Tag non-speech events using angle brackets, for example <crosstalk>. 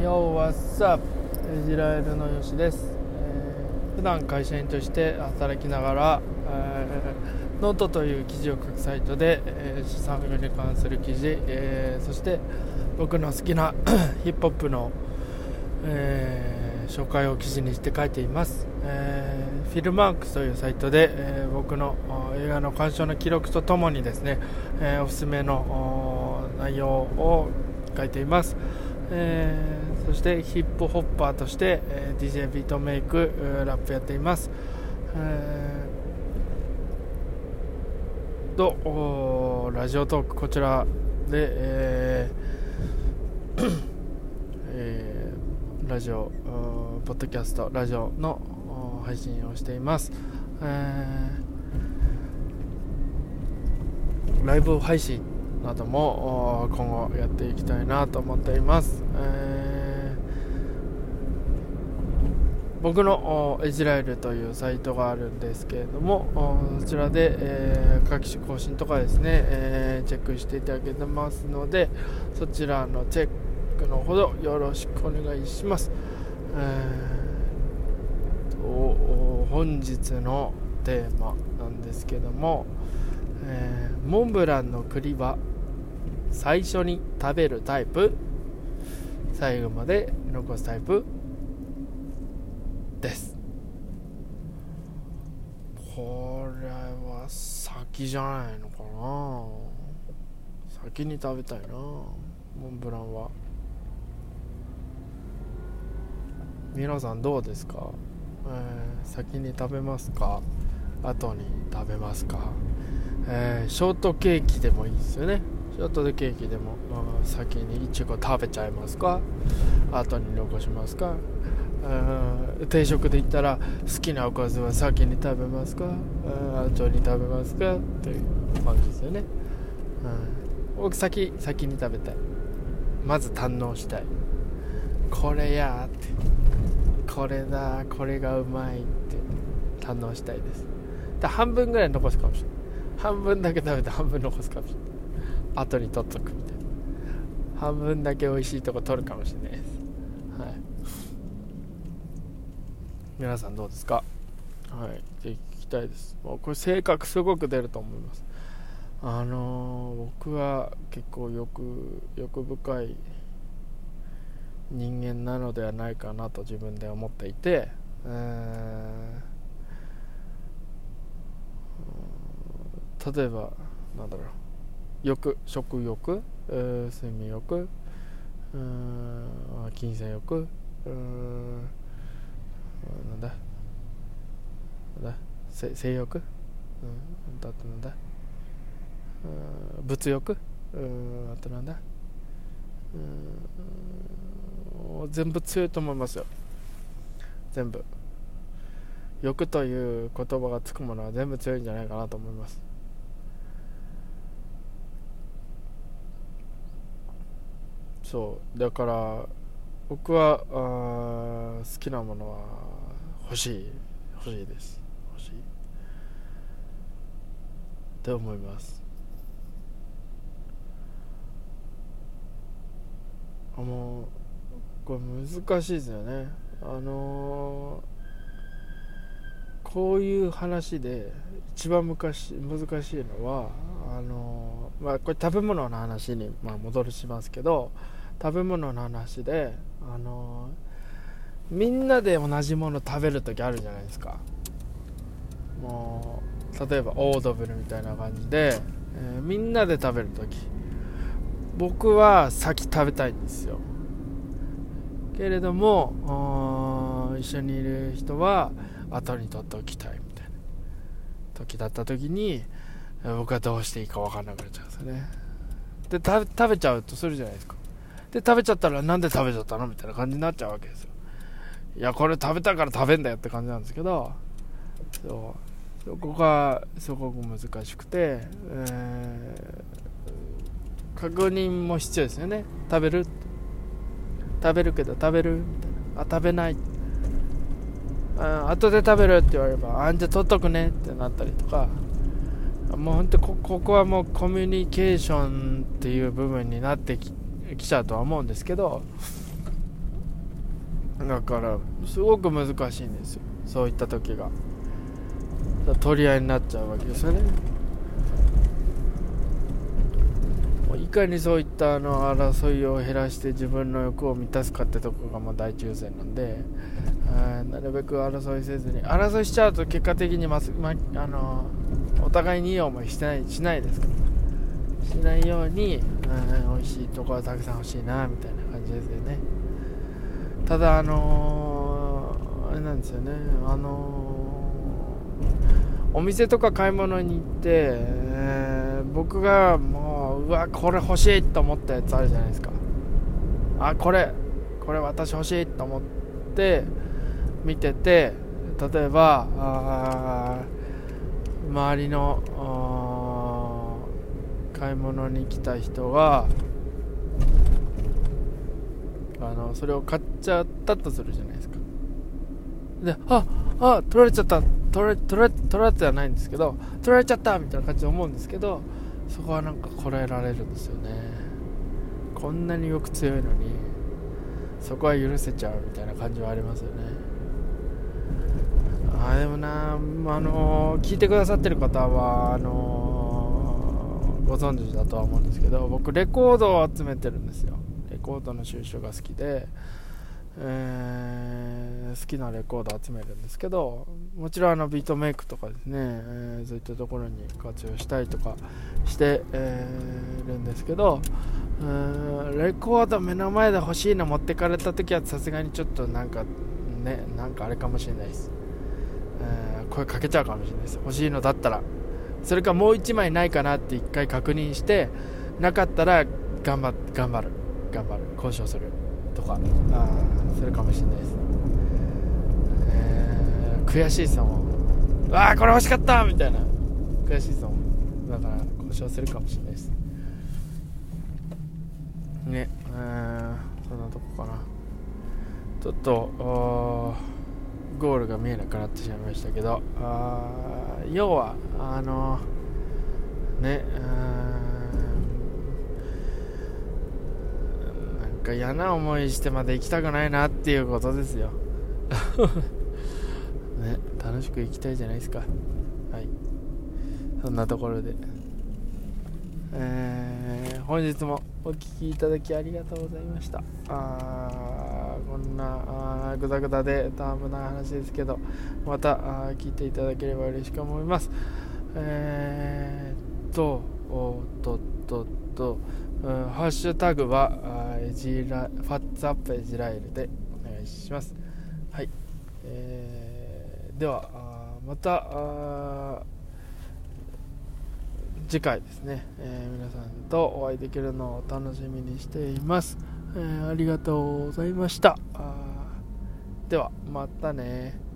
Yo, what's up? イジラエルのよしです、えー、普段会社員として働きながら、えー、ノートという記事を書くサイトで、えー、資産運用に関する記事、えー、そして僕の好きな <coughs> ヒップホップの、えー、紹介を記事にして書いています、えー、 Filmarks というサイトで、えー、僕の映画の鑑賞の記録とともにですね、えー、おすすめの内容を書いています、えー、そしてヒップホッパーとして、えー、DJ ビートメイクラップやっています、えー、とラジオトークこちらで、えー <coughs> えー、ラジオポッドキャストラジオの配信をしています、えー、ライブ配信なども今後やっていきたいなと思っています、えー、僕のエジラエルというサイトがあるんですけれどもそちらで、えー、各種更新とかですね、えー、チェックしていただけてますのでそちらのチェックのほどよろしくお願いします、えー、本日のテーマなんですけども、えー、モンブランの栗は最初に食べるタイプ？最後まで残すタイプ？です。これは先じゃないのかな？先に食べたいなモンブランは。皆さんどうですか、えー、先に食べますか？後に食べますか、えー、ショートケーキでもいいですよね。ちょっとでケーキでも、まあ、先にいちご食べちゃいますか？後に残しますか？定食で言ったら好きなおかずは先に食べますか？後に食べますか？という感じですよね、うん、僕先先に食べたい。まず堪能したい。これやって。これだこれがうまいって。堪能したいです。で半分ぐらい残すかもしれない。半分だけ食べて半分残すかもしれない。後に取っとくみたいな。半分だけ美味しいとこ取るかもしれないです。はい。皆さんどうですか？はい聞きたいです。もうこれ性格すごく出ると思います。あのー、僕は結構欲欲深い人間なのではないかなと自分で思っていて、えー、例えばなんだろう。欲食欲、えー、睡眠欲うん金銭欲うんなんだ？なんだ？性欲？うんあとなんだ？うん物欲？うんあとなんだ？うん全部強いと思いますよ。全部。欲という言葉がつくものは全部強いんじゃないかなと思います。そう。だから僕はあ好きなものは欲しい。欲しいです。欲しい。って思います。あのこれ難しいですよね。あのー、こういう話で一番昔難しいのはあのー、まあこれ食べ物の話に、まあ、戻るしますけど食べ物の話であのみんなで同じもの食べる時あるじゃないですか。もう例えばオードブルみたいな感じで、えー、みんなで食べる時。僕は先食べたいんですよ。けれども一緒にいる人は後に取っておきたいみたいな時だった時に僕はどうしていいか分かんなくなっちゃうんですよね。で食べちゃうとするじゃないですか。で、食べちゃったらなんで食べちゃったのみたいな感じになっちゃうわけですよ。いや、これ食べたから食べんだよって感じなんですけど、そう。そこがすごく難しくて、えー、確認も必要ですよね。食べる食べるけど食べるみたいな。あ、食べない。あ後で食べるって言われれば、あんじゃ取っとくねってなったりとか、もう本当こここはもうコミュニケーションっていう部分になってき来ちゃうとは思うんですけどだからすごく難しいんですよ。そういった時が。取り合いになっちゃうわけですよね。もういかにそういったあの争いを減らして自分の欲を満たすかってとこがもう大抽選なんでなるべく争いせずに争いしちゃうと結果的にま、ま、あのお互いにいい思いしてないしないですから。しないように、うん、美味しいところたくさん欲しいなみたいな感じですよね。ただあのー、あれなんですよね。あのー、お店とか買い物に行って、えー、僕がもううわこれ欲しいと思ったやつあるじゃないですか。あこれこれ私欲しいと思って見てて例えば周りの買い物に来た人があのそれを買っちゃったとするじゃないですか。でああ取られちゃった。取られ取られ取られてはないんですけど取られちゃったみたいな感じで思うんですけどそこはなんかこらえられるんですよね。こんなによく強いのにそこは許せちゃうみたいな感じはありますよね。あでもな、あの聞いてくださってる方はあのご存知だとは思うんですけど僕レコードを集めてるんですよ。レコードの収集が好きで、えー、好きなレコード集めるんですけどもちろんあのビートメイクとかですね、えー、そういったところに活用したりとかして、えー、るんですけどレコード目の前で欲しいの持ってかれた時はさすがにちょっとなんかねなんかあれかもしれないです。えー、声かけちゃうかもしれないです。欲しいのだったら。それかもう1枚ないかなって1回確認してなかったら頑張頑張る。頑張る。交渉するとか。あするかもしれないです、えー、悔しいですもんああこれ欲しかったみたいな。悔しいですもんだから交渉するかもしれないです。ね。えー、そんなとこかな。ちょっとゴールが見えなくなってしまいましたけどあ要はあのねなんか嫌な思いしてまで行きたくないなっていうことですよ。<laughs> ね楽しく行きたいじゃないですか。はい。そんなところで。えー、本日もお聴きいただきありがとうございました。あこんなぐだぐだでタームな話ですけどまた聞いていただければ嬉しく思います。えー、っとおっとっとっと、うん、ハッシュタグはエジラファッツアップエジライルでお願いします。はい、えー、ではまた次回ですね、えー、皆さんとお会いできるのを楽しみにしています、えー、ありがとうございました。ではまたね。